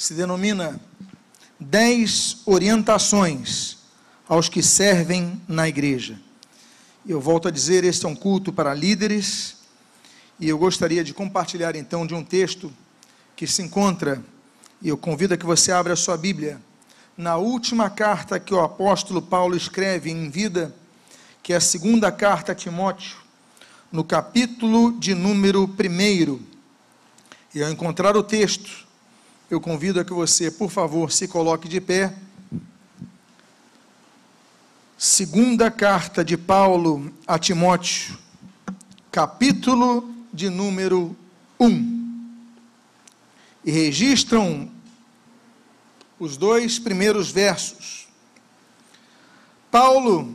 se denomina Dez Orientações aos que servem na igreja. Eu volto a dizer, este é um culto para líderes, e eu gostaria de compartilhar então de um texto que se encontra, e eu convido a que você abra a sua Bíblia, na última carta que o apóstolo Paulo escreve em vida, que é a segunda carta a Timóteo, no capítulo de número 1. E ao encontrar o texto, eu convido a que você, por favor, se coloque de pé. Segunda carta de Paulo a Timóteo, capítulo de número 1. E registram os dois primeiros versos. Paulo,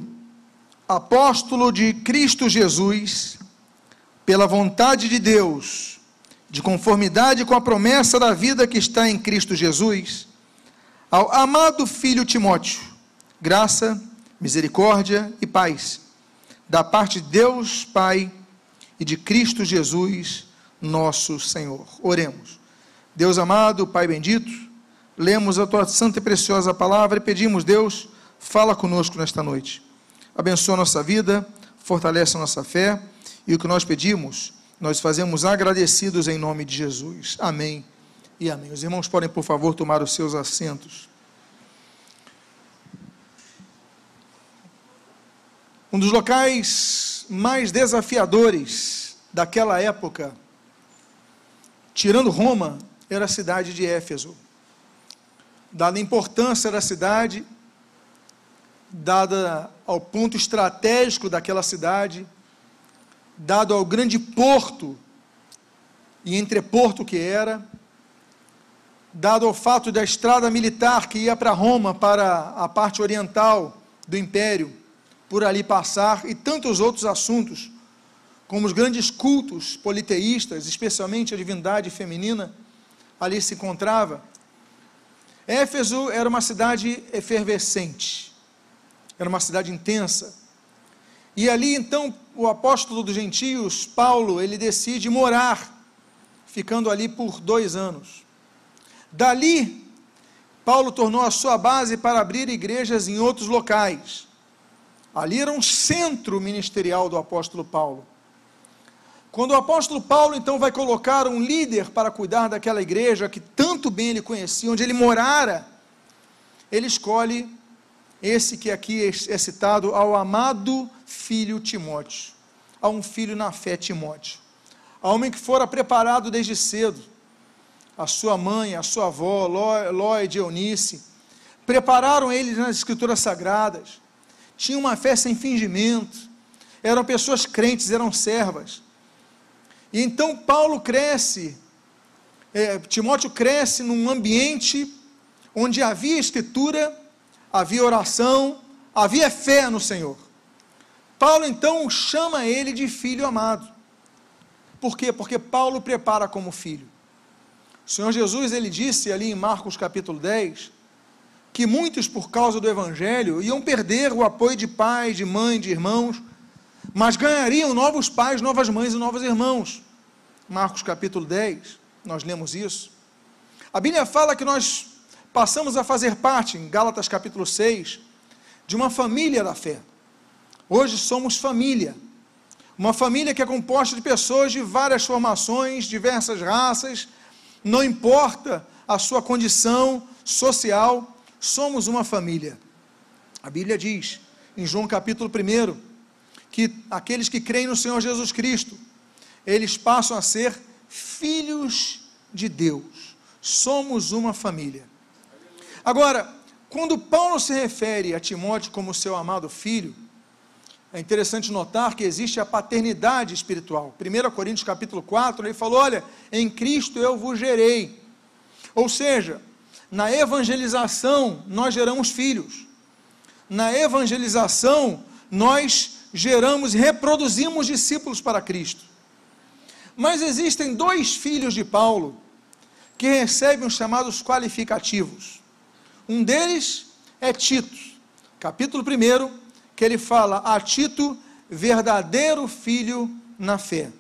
apóstolo de Cristo Jesus, pela vontade de Deus, de conformidade com a promessa da vida que está em Cristo Jesus, ao amado filho Timóteo, graça, misericórdia e paz, da parte de Deus Pai e de Cristo Jesus, nosso Senhor. Oremos. Deus amado, Pai bendito, lemos a tua santa e preciosa palavra e pedimos, Deus, fala conosco nesta noite. Abençoa a nossa vida, fortalece a nossa fé e o que nós pedimos nós fazemos agradecidos em nome de Jesus. Amém e amém. Os irmãos podem, por favor, tomar os seus assentos. Um dos locais mais desafiadores daquela época, tirando Roma, era a cidade de Éfeso. Dada a importância da cidade, dada ao ponto estratégico daquela cidade, dado ao grande porto e entreporto que era, dado ao fato da estrada militar que ia para Roma, para a parte oriental do império, por ali passar, e tantos outros assuntos, como os grandes cultos politeístas, especialmente a divindade feminina, ali se encontrava. Éfeso era uma cidade efervescente, era uma cidade intensa. E ali então o apóstolo dos gentios, Paulo, ele decide morar, ficando ali por dois anos. Dali, Paulo tornou a sua base para abrir igrejas em outros locais. Ali era um centro ministerial do apóstolo Paulo. Quando o apóstolo Paulo então vai colocar um líder para cuidar daquela igreja que tanto bem ele conhecia, onde ele morara, ele escolhe esse que aqui é citado ao amado filho Timóteo, a um filho na fé Timóteo, a homem que fora preparado desde cedo, a sua mãe, a sua avó, Lloyd, Eunice, prepararam ele nas escrituras sagradas, tinham uma fé sem fingimento, eram pessoas crentes, eram servas. E então Paulo cresce, é, Timóteo cresce num ambiente onde havia escritura havia oração, havia fé no Senhor. Paulo então chama ele de filho amado. Por quê? Porque Paulo prepara como filho. O Senhor Jesus, ele disse ali em Marcos capítulo 10, que muitos por causa do evangelho iam perder o apoio de pais, de mãe, de irmãos, mas ganhariam novos pais, novas mães e novos irmãos. Marcos capítulo 10, nós lemos isso. A Bíblia fala que nós passamos a fazer parte, em Gálatas capítulo 6, de uma família da fé. Hoje somos família. Uma família que é composta de pessoas de várias formações, diversas raças, não importa a sua condição social, somos uma família. A Bíblia diz, em João capítulo 1, que aqueles que creem no Senhor Jesus Cristo, eles passam a ser filhos de Deus. Somos uma família. Agora, quando Paulo se refere a Timóteo como seu amado filho, é interessante notar que existe a paternidade espiritual. 1 Coríntios capítulo 4, ele falou: Olha, em Cristo eu vos gerei. Ou seja, na evangelização nós geramos filhos. Na evangelização nós geramos e reproduzimos discípulos para Cristo. Mas existem dois filhos de Paulo que recebem os chamados qualificativos. Um deles é Tito, capítulo 1, que ele fala a Tito, verdadeiro filho na fé.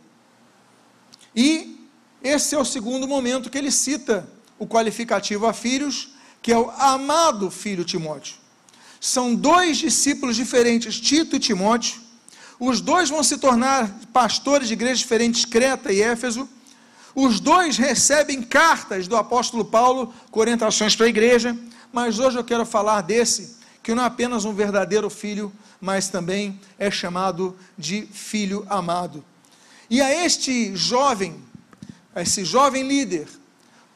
E esse é o segundo momento que ele cita o qualificativo a filhos, que é o amado filho Timóteo. São dois discípulos diferentes, Tito e Timóteo. Os dois vão se tornar pastores de igrejas diferentes, Creta e Éfeso. Os dois recebem cartas do apóstolo Paulo com orientações para a igreja, mas hoje eu quero falar desse, que não é apenas um verdadeiro filho, mas também é chamado de filho amado. E a este jovem, a esse jovem líder,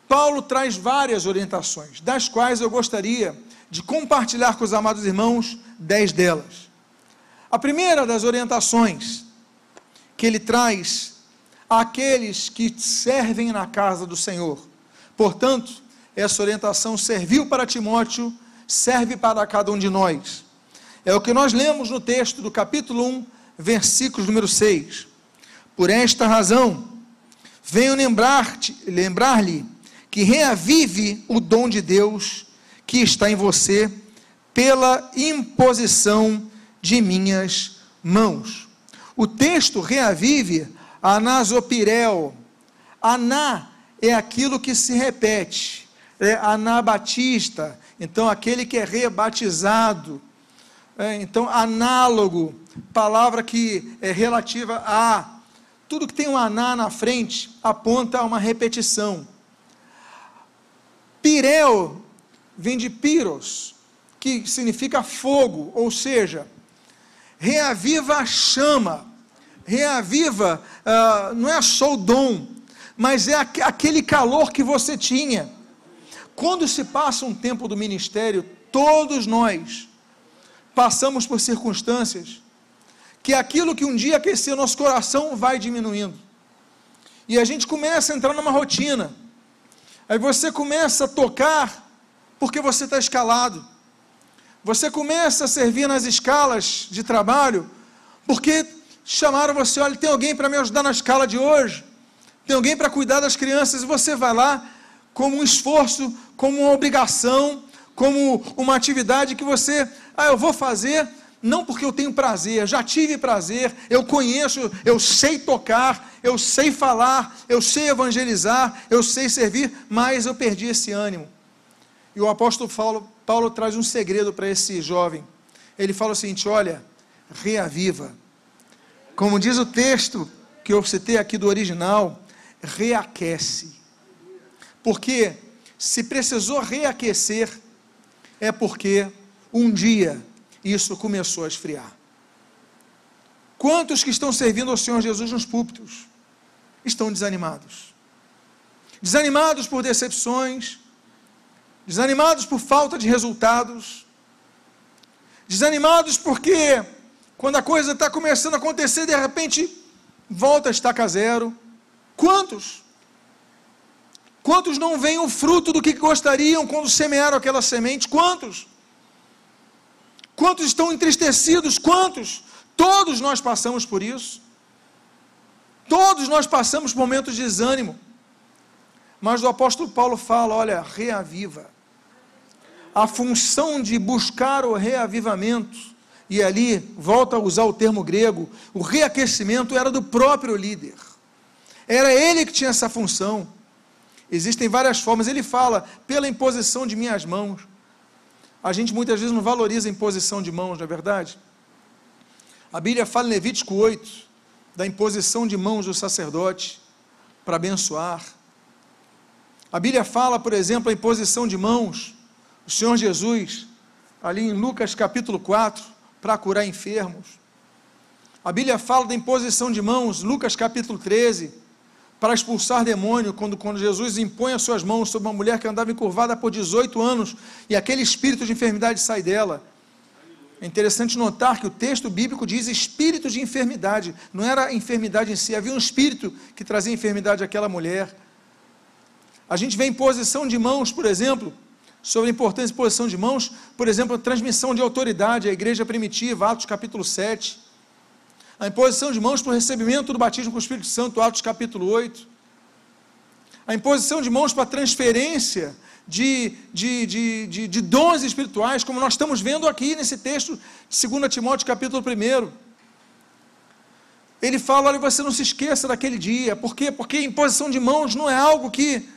Paulo traz várias orientações, das quais eu gostaria de compartilhar com os amados irmãos dez delas. A primeira das orientações que ele traz àqueles que servem na casa do Senhor. Portanto, essa orientação serviu para Timóteo, serve para cada um de nós. É o que nós lemos no texto do capítulo 1, versículo número 6. Por esta razão, venho lembrar-te, lembrar-lhe que reavive o dom de Deus que está em você pela imposição de minhas mãos. O texto reavive anasopirel. Aná é aquilo que se repete, é anabatista, então aquele que é rebatizado. É, então, análogo, palavra que é relativa a. Tudo que tem um aná na frente aponta a uma repetição. Pireu vem de piros, que significa fogo, ou seja, reaviva a chama, reaviva, uh, não é só o dom, mas é aquele calor que você tinha. Quando se passa um tempo do ministério, todos nós passamos por circunstâncias que aquilo que um dia aqueceu nosso coração vai diminuindo. E a gente começa a entrar numa rotina. Aí você começa a tocar porque você está escalado. Você começa a servir nas escalas de trabalho porque chamaram você, olha, tem alguém para me ajudar na escala de hoje. Tem alguém para cuidar das crianças e você vai lá como um esforço, como uma obrigação, como uma atividade que você, ah, eu vou fazer não porque eu tenho prazer, já tive prazer, eu conheço, eu sei tocar, eu sei falar, eu sei evangelizar, eu sei servir, mas eu perdi esse ânimo. E o apóstolo Paulo, Paulo traz um segredo para esse jovem. Ele fala o seguinte: olha, reaviva. Como diz o texto que eu citei aqui do original, reaquece. Porque se precisou reaquecer, é porque um dia isso começou a esfriar. Quantos que estão servindo ao Senhor Jesus nos púlpitos estão desanimados? Desanimados por decepções, desanimados por falta de resultados, desanimados porque quando a coisa está começando a acontecer, de repente volta a estaca zero. Quantos? Quantos não veem o fruto do que gostariam quando semearam aquela semente? Quantos? Quantos estão entristecidos? Quantos? Todos nós passamos por isso. Todos nós passamos por momentos de desânimo. Mas o apóstolo Paulo fala: olha, reaviva. A função de buscar o reavivamento, e ali volta a usar o termo grego, o reaquecimento era do próprio líder. Era ele que tinha essa função. Existem várias formas. Ele fala, pela imposição de minhas mãos. A gente muitas vezes não valoriza a imposição de mãos, não é verdade? A Bíblia fala em Levítico 8 da imposição de mãos do sacerdote para abençoar. A Bíblia fala, por exemplo, a imposição de mãos do Senhor Jesus, ali em Lucas capítulo 4, para curar enfermos. A Bíblia fala da imposição de mãos, Lucas capítulo 13, para expulsar demônio, quando, quando Jesus impõe as suas mãos sobre uma mulher que andava encurvada por 18 anos e aquele espírito de enfermidade sai dela. É interessante notar que o texto bíblico diz espírito de enfermidade, não era a enfermidade em si, havia um espírito que trazia enfermidade àquela mulher. A gente vê em posição de mãos, por exemplo, sobre a importância de posição de mãos, por exemplo, a transmissão de autoridade à igreja primitiva, Atos capítulo 7 a imposição de mãos para o recebimento do batismo com o Espírito Santo, Atos capítulo 8, a imposição de mãos para a transferência de, de, de, de, de dons espirituais, como nós estamos vendo aqui nesse texto de 2 Timóteo capítulo 1. Ele fala: olha, você não se esqueça daquele dia. Por quê? Porque imposição de mãos não é algo que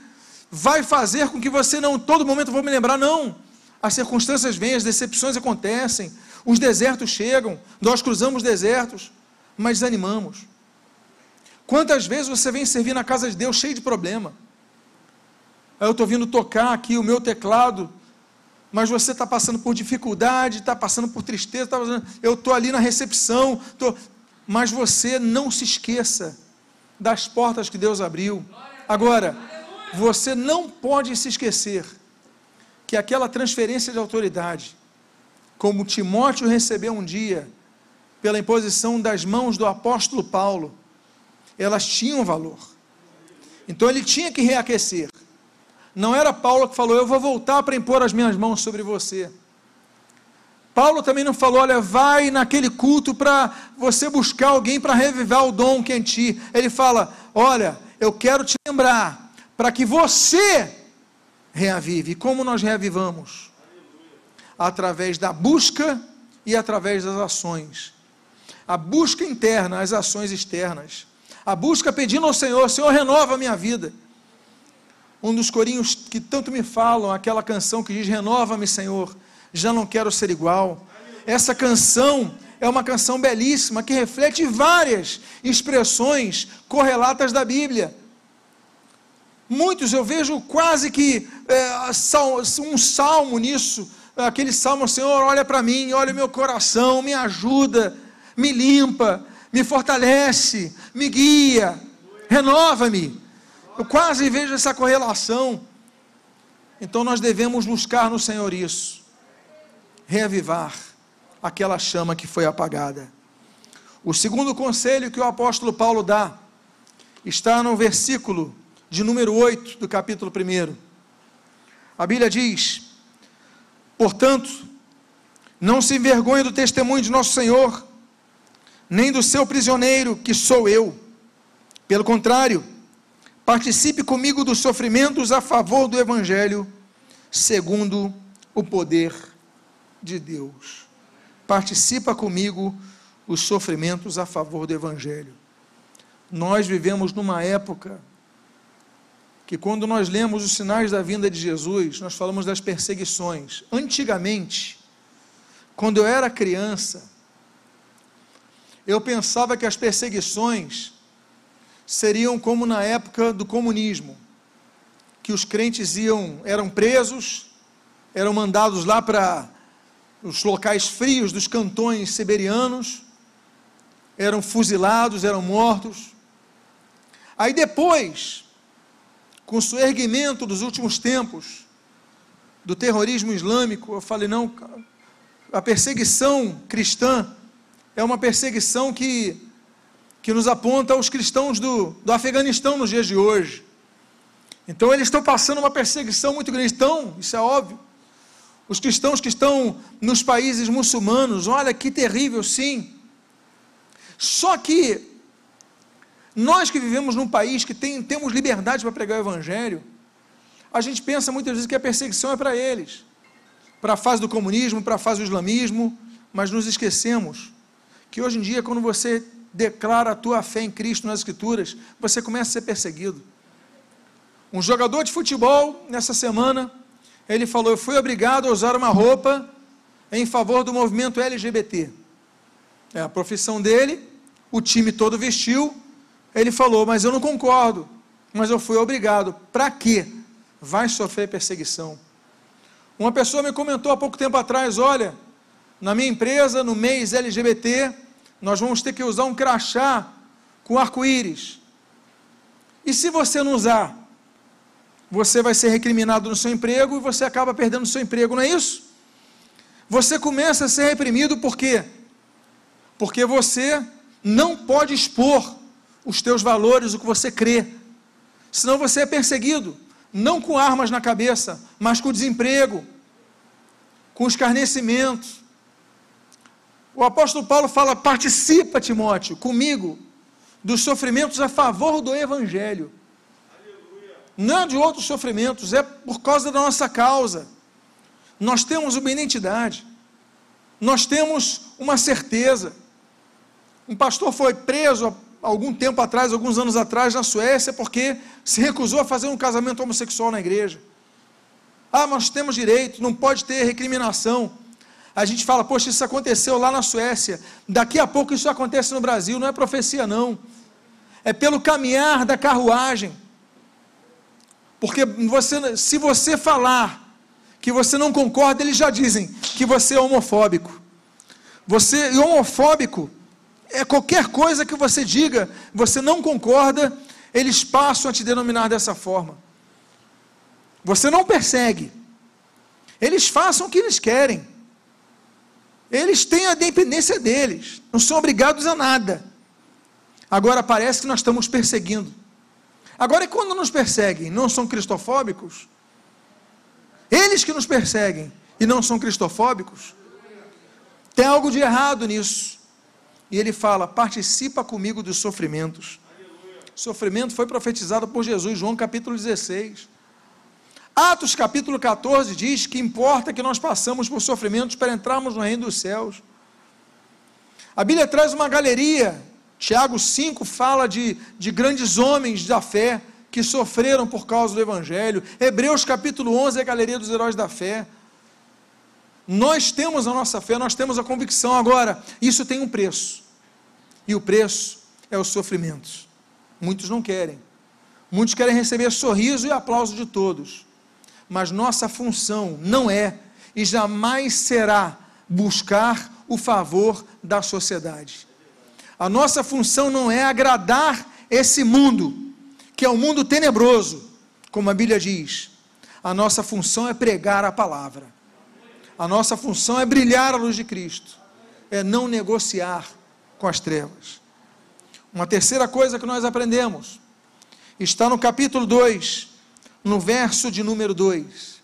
vai fazer com que você não, todo momento vou me lembrar, não. As circunstâncias vêm, as decepções acontecem, os desertos chegam, nós cruzamos desertos, mas desanimamos. Quantas vezes você vem servir na casa de Deus cheio de problema? Aí eu estou vindo tocar aqui o meu teclado, mas você está passando por dificuldade, está passando por tristeza, tá passando... eu estou ali na recepção, tô... mas você não se esqueça das portas que Deus abriu. Agora, você não pode se esquecer que aquela transferência de autoridade, como Timóteo recebeu um dia, pela imposição das mãos do apóstolo Paulo, elas tinham valor. Então ele tinha que reaquecer. Não era Paulo que falou, eu vou voltar para impor as minhas mãos sobre você. Paulo também não falou, olha, vai naquele culto para você buscar alguém para revivar o dom que é em ti. Ele fala, olha, eu quero te lembrar para que você reavive. Como nós reavivamos? Através da busca e através das ações. A busca interna, as ações externas. A busca pedindo ao Senhor: Senhor, renova a minha vida. Um dos corinhos que tanto me falam, aquela canção que diz: Renova-me, Senhor, já não quero ser igual. Essa canção é uma canção belíssima que reflete várias expressões correlatas da Bíblia. Muitos eu vejo quase que é, um salmo nisso, aquele salmo, Senhor, olha para mim, olha o meu coração, me ajuda, me limpa, me fortalece, me guia, renova-me. Eu quase vejo essa correlação. Então nós devemos buscar no Senhor isso, reavivar aquela chama que foi apagada. O segundo conselho que o apóstolo Paulo dá está no versículo de número 8 do capítulo 1. A Bíblia diz: Portanto, não se envergonhe do testemunho de nosso Senhor, nem do seu prisioneiro, que sou eu. Pelo contrário, participe comigo dos sofrimentos a favor do Evangelho, segundo o poder de Deus. Participa comigo os sofrimentos a favor do Evangelho. Nós vivemos numa época que quando nós lemos os sinais da vinda de Jesus, nós falamos das perseguições. Antigamente, quando eu era criança, eu pensava que as perseguições seriam como na época do comunismo, que os crentes iam, eram presos, eram mandados lá para os locais frios dos cantões siberianos, eram fuzilados, eram mortos. Aí depois, com o erguimento dos últimos tempos do terrorismo islâmico, eu falei: não, a perseguição cristã é uma perseguição que, que nos aponta aos cristãos do, do Afeganistão nos dias de hoje. Então, eles estão passando uma perseguição muito grande. Então, isso é óbvio. Os cristãos que estão nos países muçulmanos, olha que terrível, sim. Só que nós que vivemos num país que tem, temos liberdade para pregar o Evangelho, a gente pensa muitas vezes que a perseguição é para eles, para a fase do comunismo, para a fase do islamismo, mas nos esquecemos que hoje em dia, quando você declara a tua fé em Cristo nas Escrituras, você começa a ser perseguido. Um jogador de futebol, nessa semana, ele falou: Eu fui obrigado a usar uma roupa em favor do movimento LGBT. É a profissão dele, o time todo vestiu, ele falou: Mas eu não concordo, mas eu fui obrigado. Para quê? Vai sofrer perseguição. Uma pessoa me comentou há pouco tempo atrás: Olha, na minha empresa, no mês LGBT, nós vamos ter que usar um crachá com arco-íris. E se você não usar, você vai ser recriminado no seu emprego e você acaba perdendo o seu emprego, não é isso? Você começa a ser reprimido por quê? Porque você não pode expor os teus valores, o que você crê. Senão você é perseguido, não com armas na cabeça, mas com desemprego, com escarnecimento. O apóstolo Paulo fala: participa, Timóteo, comigo, dos sofrimentos a favor do Evangelho. Não é de outros sofrimentos, é por causa da nossa causa. Nós temos uma identidade, nós temos uma certeza. Um pastor foi preso algum tempo atrás, alguns anos atrás, na Suécia, porque se recusou a fazer um casamento homossexual na igreja. Ah, nós temos direito, não pode ter recriminação. A gente fala, poxa, isso aconteceu lá na Suécia, daqui a pouco isso acontece no Brasil, não é profecia, não. É pelo caminhar da carruagem. Porque você, se você falar que você não concorda, eles já dizem que você é homofóbico. Você e homofóbico é qualquer coisa que você diga, você não concorda, eles passam a te denominar dessa forma. Você não persegue. Eles façam o que eles querem. Eles têm a dependência deles, não são obrigados a nada. Agora parece que nós estamos perseguindo. Agora, quando nos perseguem, não são cristofóbicos? Eles que nos perseguem e não são cristofóbicos? Tem algo de errado nisso. E ele fala: participa comigo dos sofrimentos. Sofrimento foi profetizado por Jesus, João capítulo 16. Atos capítulo 14 diz que importa que nós passamos por sofrimentos para entrarmos no reino dos céus. A Bíblia traz uma galeria. Tiago 5 fala de, de grandes homens da fé que sofreram por causa do Evangelho. Hebreus capítulo 11 é a galeria dos heróis da fé. Nós temos a nossa fé, nós temos a convicção. Agora, isso tem um preço. E o preço é os sofrimentos. Muitos não querem. Muitos querem receber sorriso e aplauso de todos mas nossa função não é e jamais será buscar o favor da sociedade. A nossa função não é agradar esse mundo, que é um mundo tenebroso, como a Bíblia diz. A nossa função é pregar a palavra. A nossa função é brilhar a luz de Cristo, é não negociar com as trevas. Uma terceira coisa que nós aprendemos está no capítulo 2, no verso de número 2.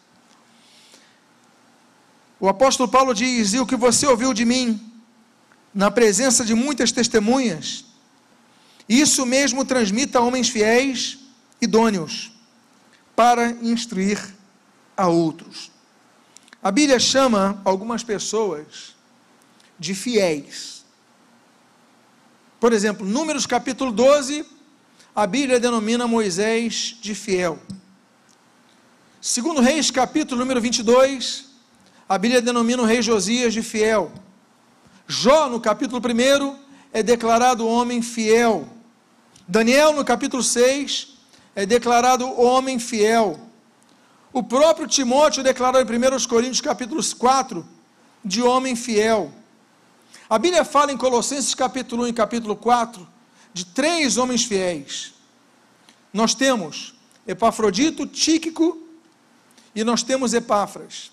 O apóstolo Paulo diz: E o que você ouviu de mim, na presença de muitas testemunhas, isso mesmo transmita a homens fiéis, idôneos, para instruir a outros. A Bíblia chama algumas pessoas de fiéis. Por exemplo, Números capítulo 12, a Bíblia denomina Moisés de fiel. Segundo Reis, capítulo número 22, a Bíblia denomina o rei Josias de fiel. Jó, no capítulo 1, é declarado homem fiel. Daniel, no capítulo 6, é declarado homem fiel. O próprio Timóteo declarou em 1 Coríntios, capítulo 4, de homem fiel. A Bíblia fala em Colossenses, capítulo 1 e capítulo 4, de três homens fiéis. Nós temos Epafrodito, Tíquico e nós temos Epáfras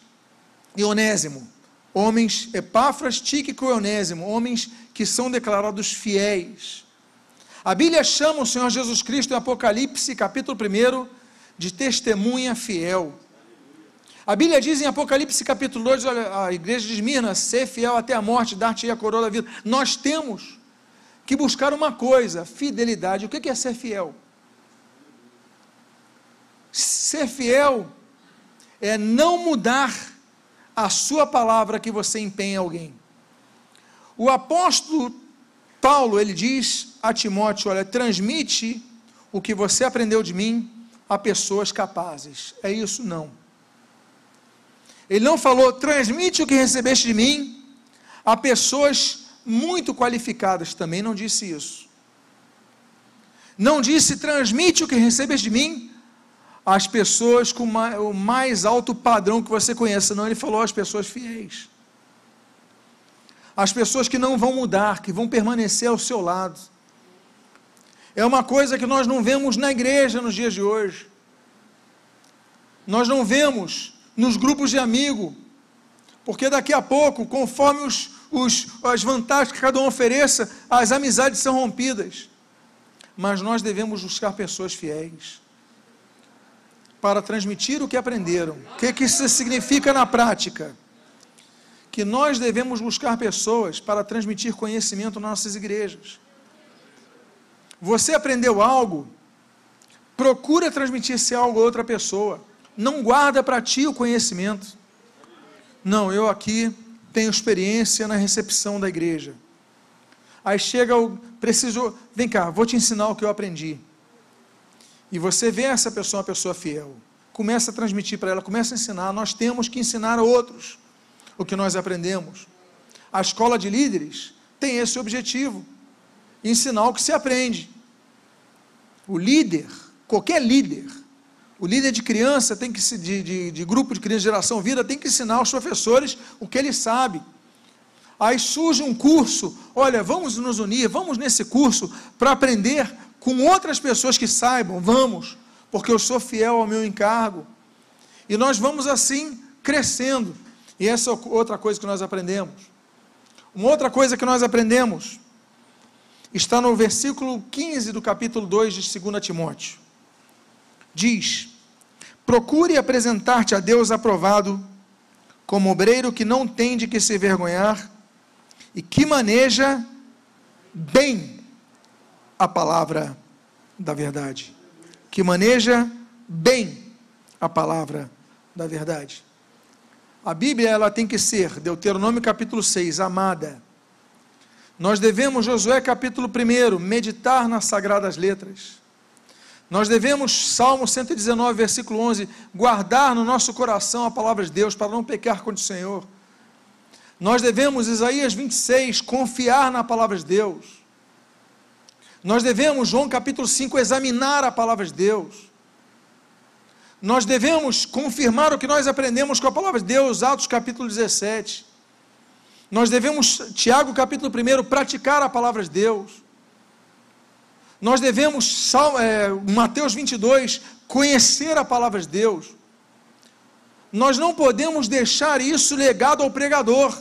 e Onésimo, homens, Epáfras, Tíquico e Onésimo, homens que são declarados fiéis. A Bíblia chama o Senhor Jesus Cristo em Apocalipse, capítulo 1, de testemunha fiel. A Bíblia diz em Apocalipse capítulo 2, olha, a igreja de Esmirna, ser fiel até a morte, dar-te a coroa da vida. Nós temos que buscar uma coisa, fidelidade. O que é ser fiel? Ser fiel é não mudar a sua palavra que você empenha alguém. O apóstolo Paulo, ele diz a Timóteo: olha, transmite o que você aprendeu de mim a pessoas capazes. É isso? Não. Ele não falou, transmite o que recebeste de mim a pessoas muito qualificadas. Também não disse isso. Não disse, transmite o que recebeste de mim as pessoas com o mais alto padrão que você conheça. Não, ele falou as pessoas fiéis. As pessoas que não vão mudar, que vão permanecer ao seu lado. É uma coisa que nós não vemos na igreja nos dias de hoje. Nós não vemos nos grupos de amigo, porque daqui a pouco, conforme os, os, as vantagens que cada um ofereça, as amizades são rompidas. Mas nós devemos buscar pessoas fiéis para transmitir o que aprenderam. O que, que isso significa na prática? Que nós devemos buscar pessoas para transmitir conhecimento nas nossas igrejas. Você aprendeu algo, procura transmitir esse algo a outra pessoa. Não guarda para ti o conhecimento. Não, eu aqui tenho experiência na recepção da igreja. Aí chega o preciso, vem cá, vou te ensinar o que eu aprendi. E você vê essa pessoa uma pessoa fiel. Começa a transmitir para ela, começa a ensinar. Nós temos que ensinar a outros o que nós aprendemos. A escola de líderes tem esse objetivo: ensinar o que se aprende. O líder, qualquer líder, o líder de criança tem que de, de, de grupo de criança geração vida tem que ensinar aos professores o que ele sabe. Aí surge um curso, olha, vamos nos unir, vamos nesse curso para aprender com outras pessoas que saibam, vamos, porque eu sou fiel ao meu encargo. E nós vamos assim crescendo. E essa é outra coisa que nós aprendemos. Uma outra coisa que nós aprendemos está no versículo 15 do capítulo 2 de 2 Timóteo. Diz: Procure apresentar-te a Deus aprovado, como obreiro que não tem de que se vergonhar e que maneja bem a palavra da verdade. Que maneja bem a palavra da verdade. A Bíblia ela tem que ser, Deuteronômio capítulo 6, amada. Nós devemos, Josué capítulo 1, meditar nas sagradas letras. Nós devemos, Salmo 119, versículo 11, guardar no nosso coração a palavra de Deus para não pecar contra o Senhor. Nós devemos, Isaías 26, confiar na palavra de Deus. Nós devemos, João capítulo 5, examinar a palavra de Deus nós devemos confirmar o que nós aprendemos com a palavra de Deus, Atos capítulo 17. Nós devemos, Tiago capítulo 1, praticar a palavra de Deus. Nós devemos, é, Mateus 22, conhecer a palavra de Deus. Nós não podemos deixar isso legado ao pregador.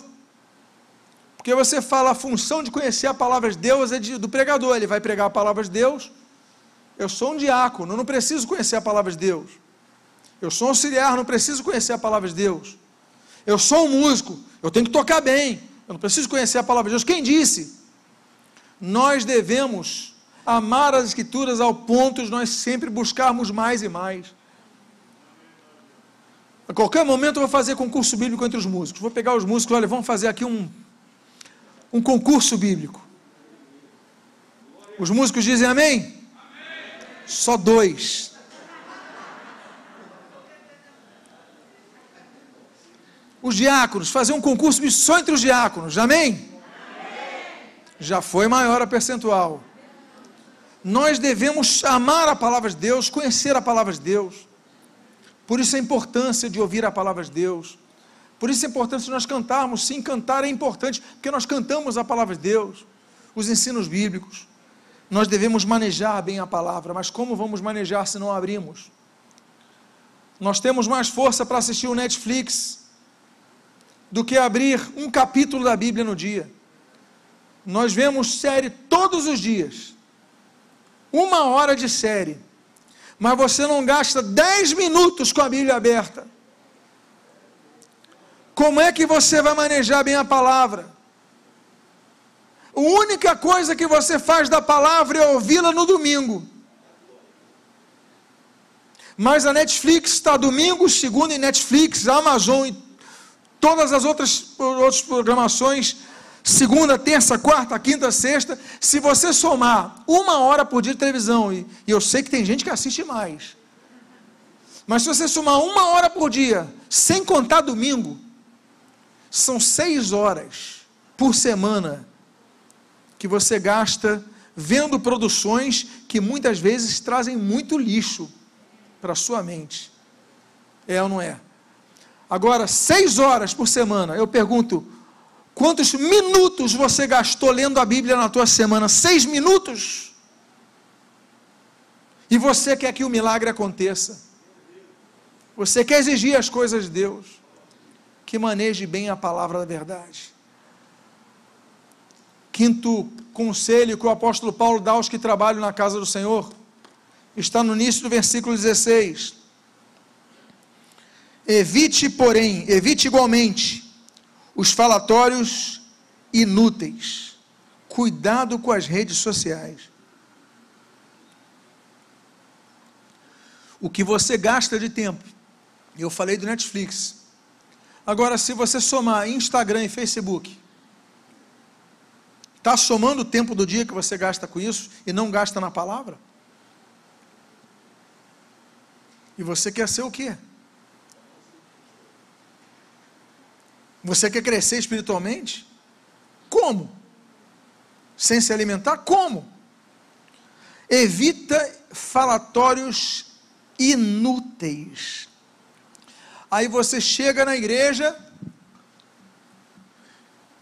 Porque você fala, a função de conhecer a palavra de Deus é de, do pregador. Ele vai pregar a palavra de Deus. Eu sou um diácono, não preciso conhecer a palavra de Deus. Eu sou auxiliar, não preciso conhecer a palavra de Deus. Eu sou um músico, eu tenho que tocar bem. Eu não preciso conhecer a palavra de Deus. Quem disse? Nós devemos amar as Escrituras ao ponto de nós sempre buscarmos mais e mais. A qualquer momento eu vou fazer concurso bíblico entre os músicos. Vou pegar os músicos, olha, vamos fazer aqui um, um concurso bíblico. Os músicos dizem amém? amém. Só dois. os diáconos, fazer um concurso só entre os diáconos, amém? amém? Já foi maior a percentual. Nós devemos amar a palavra de Deus, conhecer a palavra de Deus. Por isso a importância de ouvir a palavra de Deus. Por isso a importância de nós cantarmos. Sim, cantar é importante, porque nós cantamos a palavra de Deus, os ensinos bíblicos. Nós devemos manejar bem a palavra, mas como vamos manejar se não abrimos? Nós temos mais força para assistir o Netflix, do que abrir um capítulo da Bíblia no dia. Nós vemos série todos os dias, uma hora de série, mas você não gasta dez minutos com a Bíblia aberta. Como é que você vai manejar bem a palavra? A única coisa que você faz da palavra é ouvi-la no domingo. Mas a Netflix está domingo, segundo em Netflix, Amazon e Todas as outras, outras programações, segunda, terça, quarta, quinta, sexta, se você somar uma hora por dia de televisão, e, e eu sei que tem gente que assiste mais, mas se você somar uma hora por dia, sem contar domingo, são seis horas por semana que você gasta vendo produções que muitas vezes trazem muito lixo para a sua mente. É ou não é? Agora, seis horas por semana, eu pergunto, quantos minutos você gastou lendo a Bíblia na tua semana? Seis minutos? E você quer que o milagre aconteça? Você quer exigir as coisas de Deus? Que maneje bem a palavra da verdade. Quinto conselho que o apóstolo Paulo dá aos que trabalham na casa do Senhor está no início do versículo 16. Evite, porém, evite igualmente os falatórios inúteis. Cuidado com as redes sociais. O que você gasta de tempo. Eu falei do Netflix. Agora, se você somar Instagram e Facebook, Está somando o tempo do dia que você gasta com isso e não gasta na palavra? E você quer ser o quê? Você quer crescer espiritualmente? Como? Sem se alimentar? Como? Evita falatórios inúteis. Aí você chega na igreja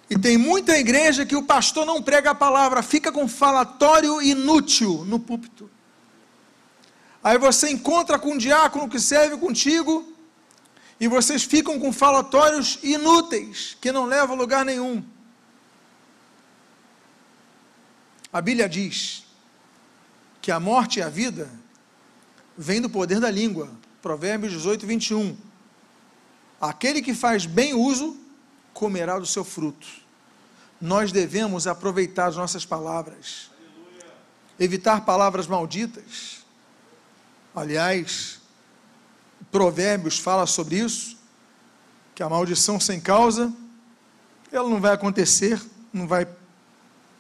e tem muita igreja que o pastor não prega a palavra, fica com falatório inútil no púlpito. Aí você encontra com um diácono que serve contigo e vocês ficam com falatórios inúteis, que não levam a lugar nenhum. A Bíblia diz que a morte e a vida vêm do poder da língua. Provérbios 18, 21. Aquele que faz bem uso, comerá do seu fruto. Nós devemos aproveitar as nossas palavras, evitar palavras malditas. Aliás, Provérbios fala sobre isso, que a maldição sem causa, ela não vai acontecer, não vai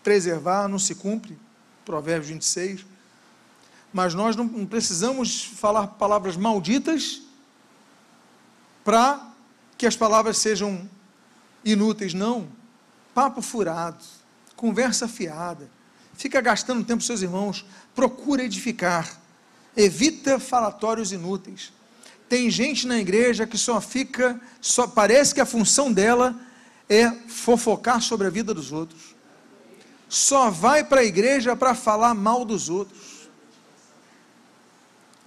preservar, não se cumpre. Provérbios 26. Mas nós não precisamos falar palavras malditas para que as palavras sejam inúteis, não. Papo furado, conversa fiada, fica gastando tempo com seus irmãos, procura edificar, evita falatórios inúteis. Tem gente na igreja que só fica, só parece que a função dela é fofocar sobre a vida dos outros. Só vai para a igreja para falar mal dos outros.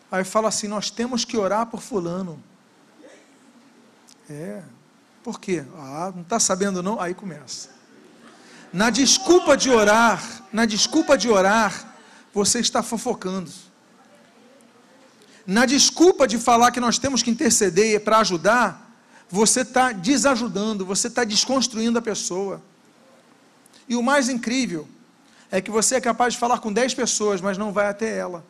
Aí fala assim: nós temos que orar por fulano. É. Por quê? Ah, não está sabendo não? Aí começa. Na desculpa de orar, na desculpa de orar, você está fofocando na desculpa de falar que nós temos que interceder para ajudar, você está desajudando, você está desconstruindo a pessoa. E o mais incrível é que você é capaz de falar com 10 pessoas, mas não vai até ela.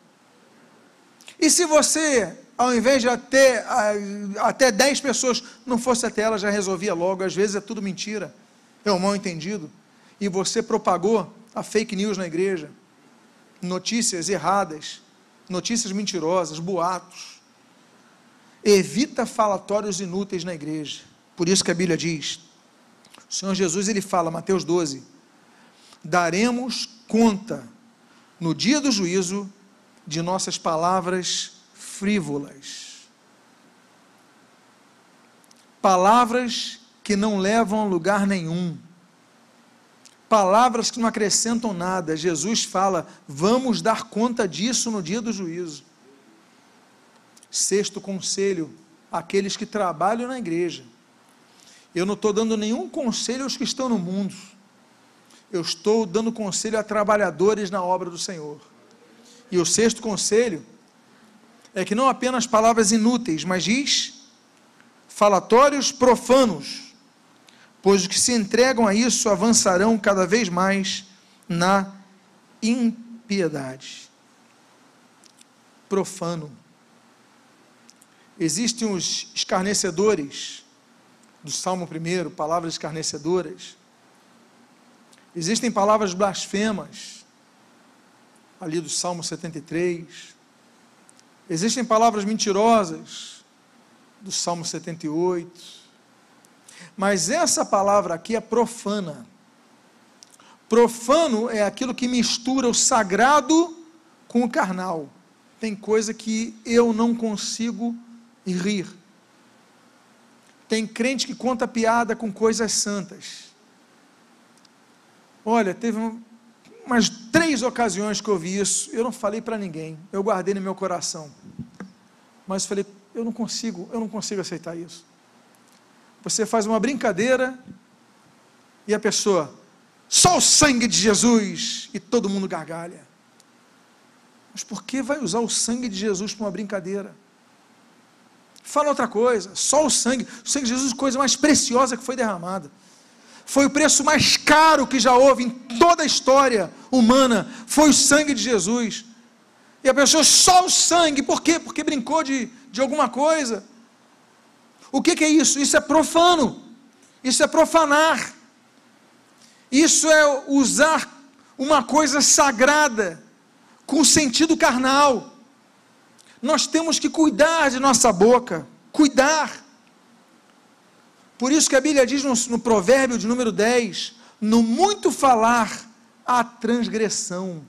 E se você, ao invés de até, até 10 pessoas, não fosse até ela, já resolvia logo, às vezes é tudo mentira, é um mal entendido, e você propagou a fake news na igreja, notícias erradas, notícias mentirosas, boatos. Evita falatórios inúteis na igreja. Por isso que a Bíblia diz, o Senhor Jesus ele fala, Mateus 12, daremos conta no dia do juízo de nossas palavras frívolas. Palavras que não levam a lugar nenhum palavras que não acrescentam nada. Jesus fala: vamos dar conta disso no dia do juízo. Sexto conselho: aqueles que trabalham na igreja. Eu não estou dando nenhum conselho aos que estão no mundo. Eu estou dando conselho a trabalhadores na obra do Senhor. E o sexto conselho é que não apenas palavras inúteis, mas diz falatórios profanos pois os que se entregam a isso avançarão cada vez mais na impiedade. Profano. Existem os escarnecedores do Salmo 1, palavras escarnecedoras. Existem palavras blasfemas, ali do Salmo 73. Existem palavras mentirosas, do Salmo 78. Mas essa palavra aqui é profana. Profano é aquilo que mistura o sagrado com o carnal. Tem coisa que eu não consigo rir. Tem crente que conta piada com coisas santas. Olha, teve umas três ocasiões que eu vi isso. Eu não falei para ninguém. Eu guardei no meu coração. Mas falei, eu não consigo, eu não consigo aceitar isso. Você faz uma brincadeira e a pessoa, só o sangue de Jesus, e todo mundo gargalha. Mas por que vai usar o sangue de Jesus para uma brincadeira? Fala outra coisa, só o sangue. O sangue de Jesus é a coisa mais preciosa que foi derramada. Foi o preço mais caro que já houve em toda a história humana. Foi o sangue de Jesus. E a pessoa, só o sangue, por quê? Porque brincou de, de alguma coisa. O que, que é isso? Isso é profano. Isso é profanar. Isso é usar uma coisa sagrada com sentido carnal. Nós temos que cuidar de nossa boca, cuidar. Por isso que a Bíblia diz no, no provérbio de número 10: no muito falar, há transgressão.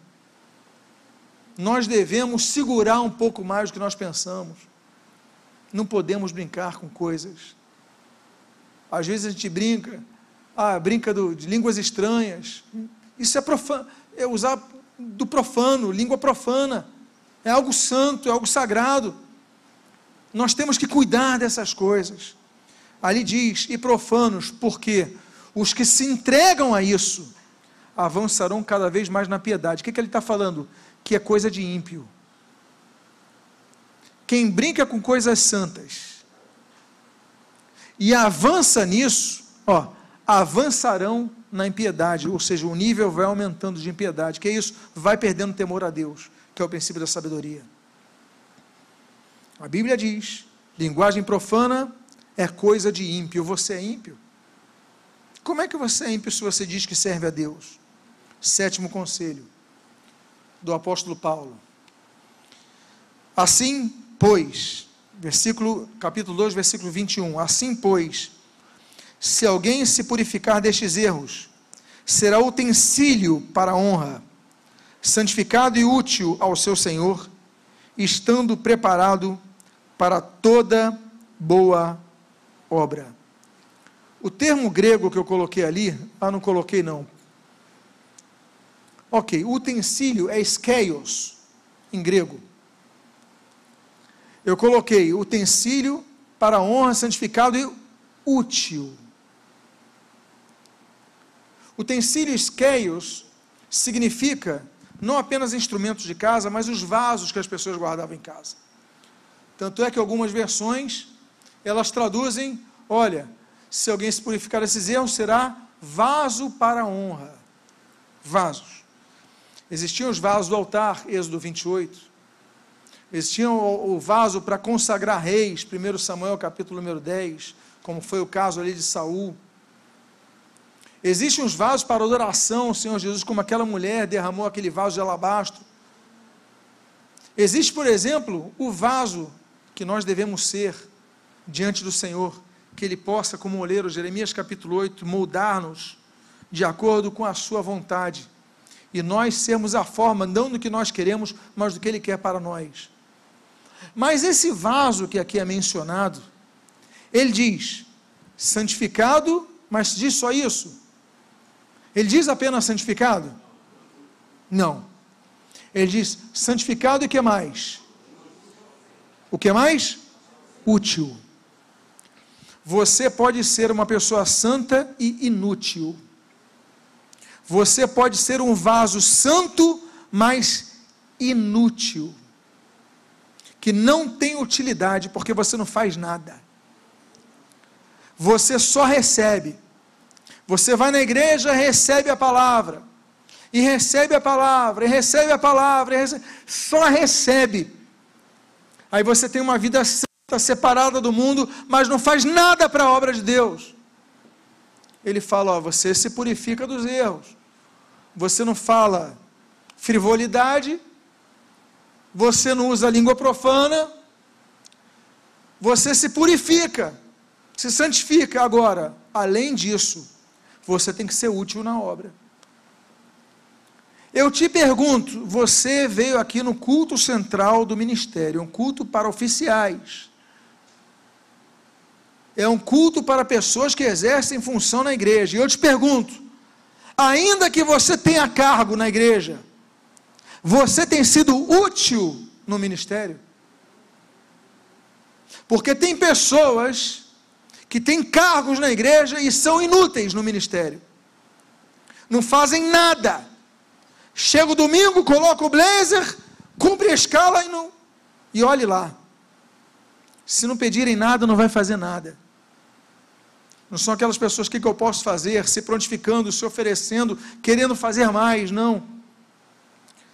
Nós devemos segurar um pouco mais do que nós pensamos. Não podemos brincar com coisas. Às vezes a gente brinca, ah, brinca do, de línguas estranhas. Isso é profano, é usar do profano, língua profana. É algo santo, é algo sagrado. Nós temos que cuidar dessas coisas. Ali diz, e profanos, porque os que se entregam a isso avançarão cada vez mais na piedade. O que, que ele está falando? Que é coisa de ímpio. Quem brinca com coisas santas e avança nisso, ó, avançarão na impiedade, ou seja, o nível vai aumentando de impiedade. Que é isso? Vai perdendo temor a Deus, que é o princípio da sabedoria. A Bíblia diz: linguagem profana é coisa de ímpio. Você é ímpio? Como é que você é ímpio se você diz que serve a Deus? Sétimo conselho do apóstolo Paulo. Assim, pois, versículo, capítulo 2, versículo 21. Assim, pois, se alguém se purificar destes erros, será utensílio para a honra, santificado e útil ao seu Senhor, estando preparado para toda boa obra. O termo grego que eu coloquei ali, ah, não coloquei não. Ok, utensílio é skeios, em grego. Eu coloquei utensílio para honra, santificado e útil. Utensílio skeios significa não apenas instrumentos de casa, mas os vasos que as pessoas guardavam em casa. Tanto é que algumas versões elas traduzem, olha, se alguém se purificar desses erros, será vaso para honra. Vasos. Existiam os vasos do altar, Êxodo 28. Existia o, o vaso para consagrar reis, 1 Samuel capítulo número 10, como foi o caso ali de Saul. Existem os vasos para adoração, Senhor Jesus, como aquela mulher derramou aquele vaso de alabastro. Existe, por exemplo, o vaso que nós devemos ser diante do Senhor, que Ele possa, como oleiro, Jeremias capítulo 8, moldar-nos de acordo com a Sua vontade, e nós sermos a forma, não do que nós queremos, mas do que Ele quer para nós. Mas esse vaso que aqui é mencionado, ele diz, santificado, mas diz só isso? Ele diz apenas santificado? Não. Ele diz santificado e que mais? O que mais? Útil. Você pode ser uma pessoa santa e inútil. Você pode ser um vaso santo, mas inútil. Que não tem utilidade porque você não faz nada. Você só recebe. Você vai na igreja, recebe a palavra. E recebe a palavra, e recebe a palavra, recebe, só recebe. Aí você tem uma vida santa está separada do mundo, mas não faz nada para a obra de Deus. Ele fala: ó, você se purifica dos erros. Você não fala frivolidade, você não usa língua profana, você se purifica, se santifica. Agora, além disso, você tem que ser útil na obra. Eu te pergunto, você veio aqui no culto central do ministério, um culto para oficiais é um culto para pessoas que exercem função na igreja. E eu te pergunto: ainda que você tenha cargo na igreja, você tem sido útil no ministério? Porque tem pessoas que têm cargos na igreja e são inúteis no ministério. Não fazem nada. Chega o domingo, coloca o blazer, cumpre a escala e não. E olhe lá. Se não pedirem nada, não vai fazer nada. Não são aquelas pessoas, que, que eu posso fazer? Se prontificando, se oferecendo, querendo fazer mais. Não.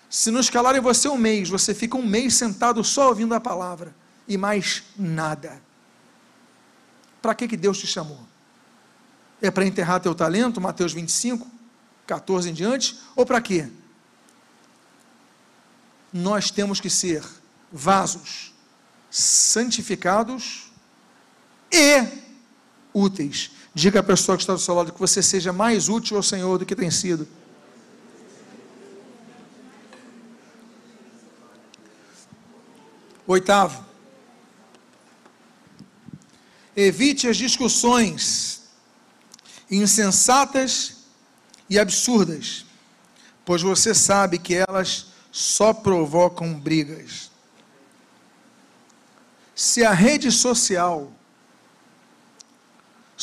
Se não escalarem você um mês, você fica um mês sentado só ouvindo a palavra e mais nada. Para que, que Deus te chamou? É para enterrar teu talento, Mateus 25? 14 em diante, ou para quê? Nós temos que ser vasos santificados e úteis. Diga à pessoa que está do seu lado que você seja mais útil ao Senhor do que tem sido. Oitavo, evite as discussões insensatas e absurdas, pois você sabe que elas só provocam brigas. Se a rede social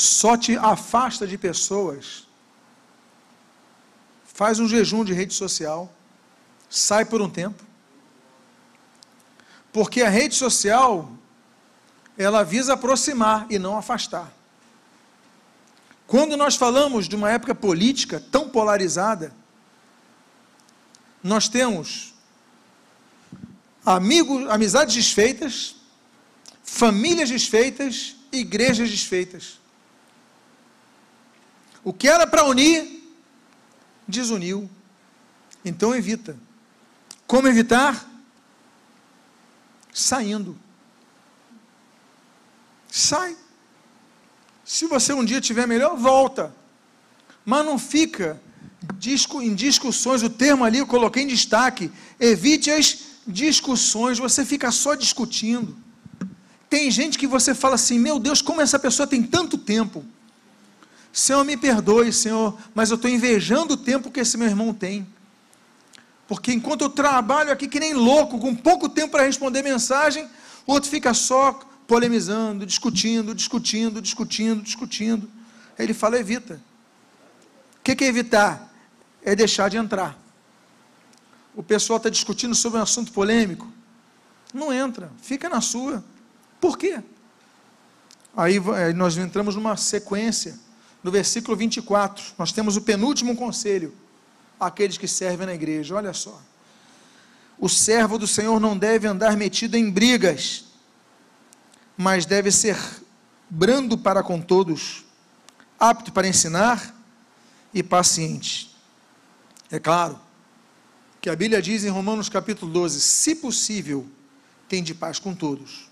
só te afasta de pessoas, faz um jejum de rede social, sai por um tempo, porque a rede social, ela visa aproximar e não afastar. Quando nós falamos de uma época política tão polarizada, nós temos amigos, amizades desfeitas, famílias desfeitas, igrejas desfeitas. O que era para unir, desuniu. Então evita. Como evitar? saindo. Sai. Se você um dia tiver melhor, volta. Mas não fica em discussões, o termo ali eu coloquei em destaque. Evite as discussões, você fica só discutindo. Tem gente que você fala assim: meu Deus, como essa pessoa tem tanto tempo. Senhor, me perdoe, Senhor, mas eu estou invejando o tempo que esse meu irmão tem. Porque enquanto eu trabalho aqui que nem louco, com pouco tempo para responder mensagem, o outro fica só polemizando, discutindo, discutindo, discutindo, discutindo. Ele fala: evita. O que é evitar? É deixar de entrar. O pessoal está discutindo sobre um assunto polêmico. Não entra, fica na sua. Por quê? Aí nós entramos numa sequência. No versículo 24, nós temos o penúltimo conselho aqueles que servem na igreja. Olha só. O servo do Senhor não deve andar metido em brigas, mas deve ser brando para com todos, apto para ensinar e paciente. É claro que a Bíblia diz em Romanos capítulo 12: se possível, tem de paz com todos.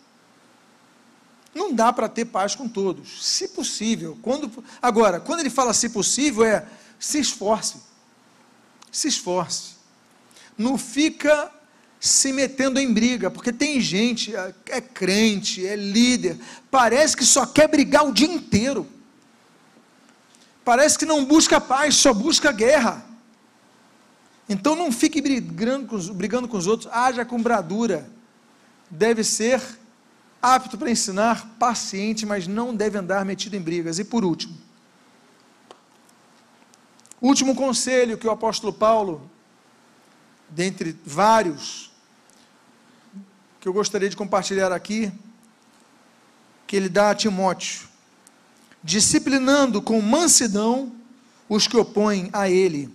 Não dá para ter paz com todos, se possível. Quando, agora, quando ele fala se possível, é se esforce se esforce. Não fica se metendo em briga, porque tem gente, é, é crente, é líder, parece que só quer brigar o dia inteiro. Parece que não busca paz, só busca guerra. Então não fique brigando com, os, brigando com os outros, haja com bradura. Deve ser apto para ensinar, paciente, mas não deve andar metido em brigas. E por último, Último conselho que o apóstolo Paulo, dentre vários, que eu gostaria de compartilhar aqui, que ele dá a Timóteo, disciplinando com mansidão os que opõem a ele,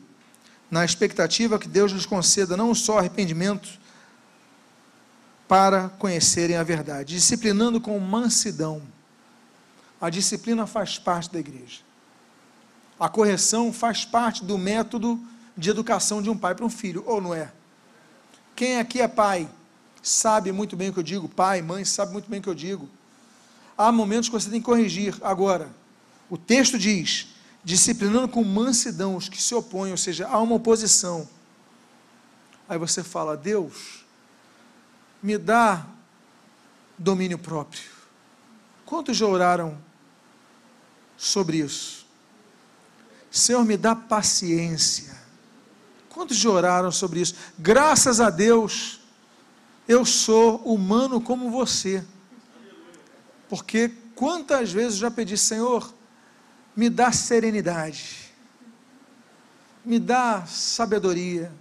na expectativa que Deus lhes conceda não só arrependimento, para conhecerem a verdade, disciplinando com mansidão. A disciplina faz parte da igreja. A correção faz parte do método de educação de um pai para um filho, ou não é? Quem aqui é pai sabe muito bem o que eu digo, pai, mãe, sabe muito bem o que eu digo. Há momentos que você tem que corrigir. Agora, o texto diz: disciplinando com mansidão os que se opõem, ou seja, há uma oposição. Aí você fala: Deus, me dá domínio próprio. Quantos já oraram sobre isso? Senhor, me dá paciência. Quantos já oraram sobre isso? Graças a Deus, eu sou humano como você. Porque quantas vezes já pedi, Senhor, me dá serenidade, me dá sabedoria.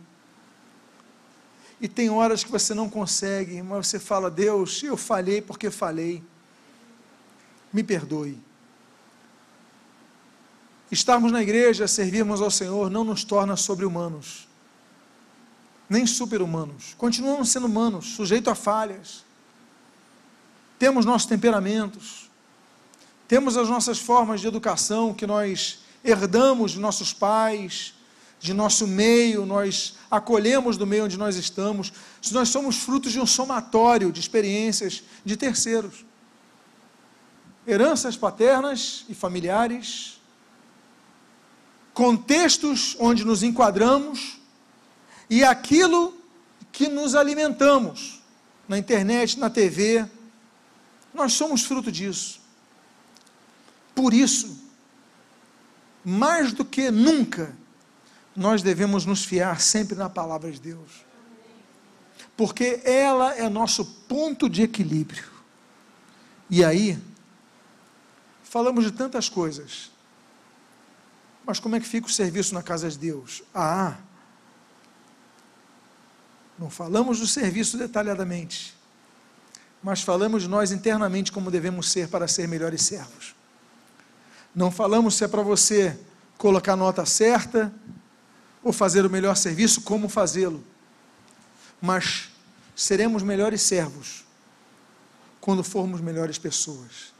E tem horas que você não consegue, mas você fala, Deus, eu falhei porque falhei. Me perdoe. Estarmos na igreja, servirmos ao Senhor, não nos torna sobre-humanos, nem super-humanos. Continuamos sendo humanos, sujeitos a falhas. Temos nossos temperamentos, temos as nossas formas de educação que nós herdamos de nossos pais, de nosso meio, nós acolhemos do meio onde nós estamos, se nós somos frutos de um somatório de experiências de terceiros. Heranças paternas e familiares, contextos onde nos enquadramos e aquilo que nos alimentamos na internet, na TV. Nós somos fruto disso. Por isso, mais do que nunca, nós devemos nos fiar sempre na palavra de Deus. Porque ela é nosso ponto de equilíbrio. E aí, falamos de tantas coisas. Mas como é que fica o serviço na casa de Deus? Ah, não falamos do serviço detalhadamente, mas falamos de nós internamente como devemos ser para ser melhores servos. Não falamos se é para você colocar a nota certa, ou fazer o melhor serviço, como fazê-lo. Mas seremos melhores servos quando formos melhores pessoas.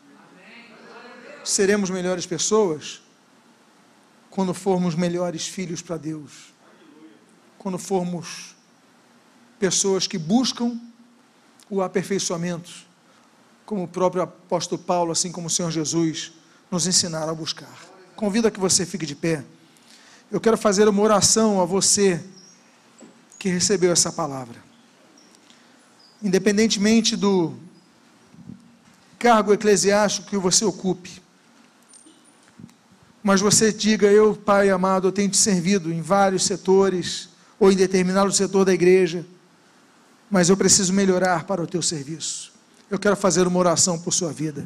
Seremos melhores pessoas quando formos melhores filhos para Deus. Quando formos pessoas que buscam o aperfeiçoamento, como o próprio apóstolo Paulo, assim como o Senhor Jesus, nos ensinaram a buscar. Convido a que você fique de pé eu quero fazer uma oração a você que recebeu essa palavra. Independentemente do cargo eclesiástico que você ocupe, mas você diga: Eu, Pai amado, eu tenho te servido em vários setores, ou em determinado setor da igreja, mas eu preciso melhorar para o teu serviço. Eu quero fazer uma oração por sua vida.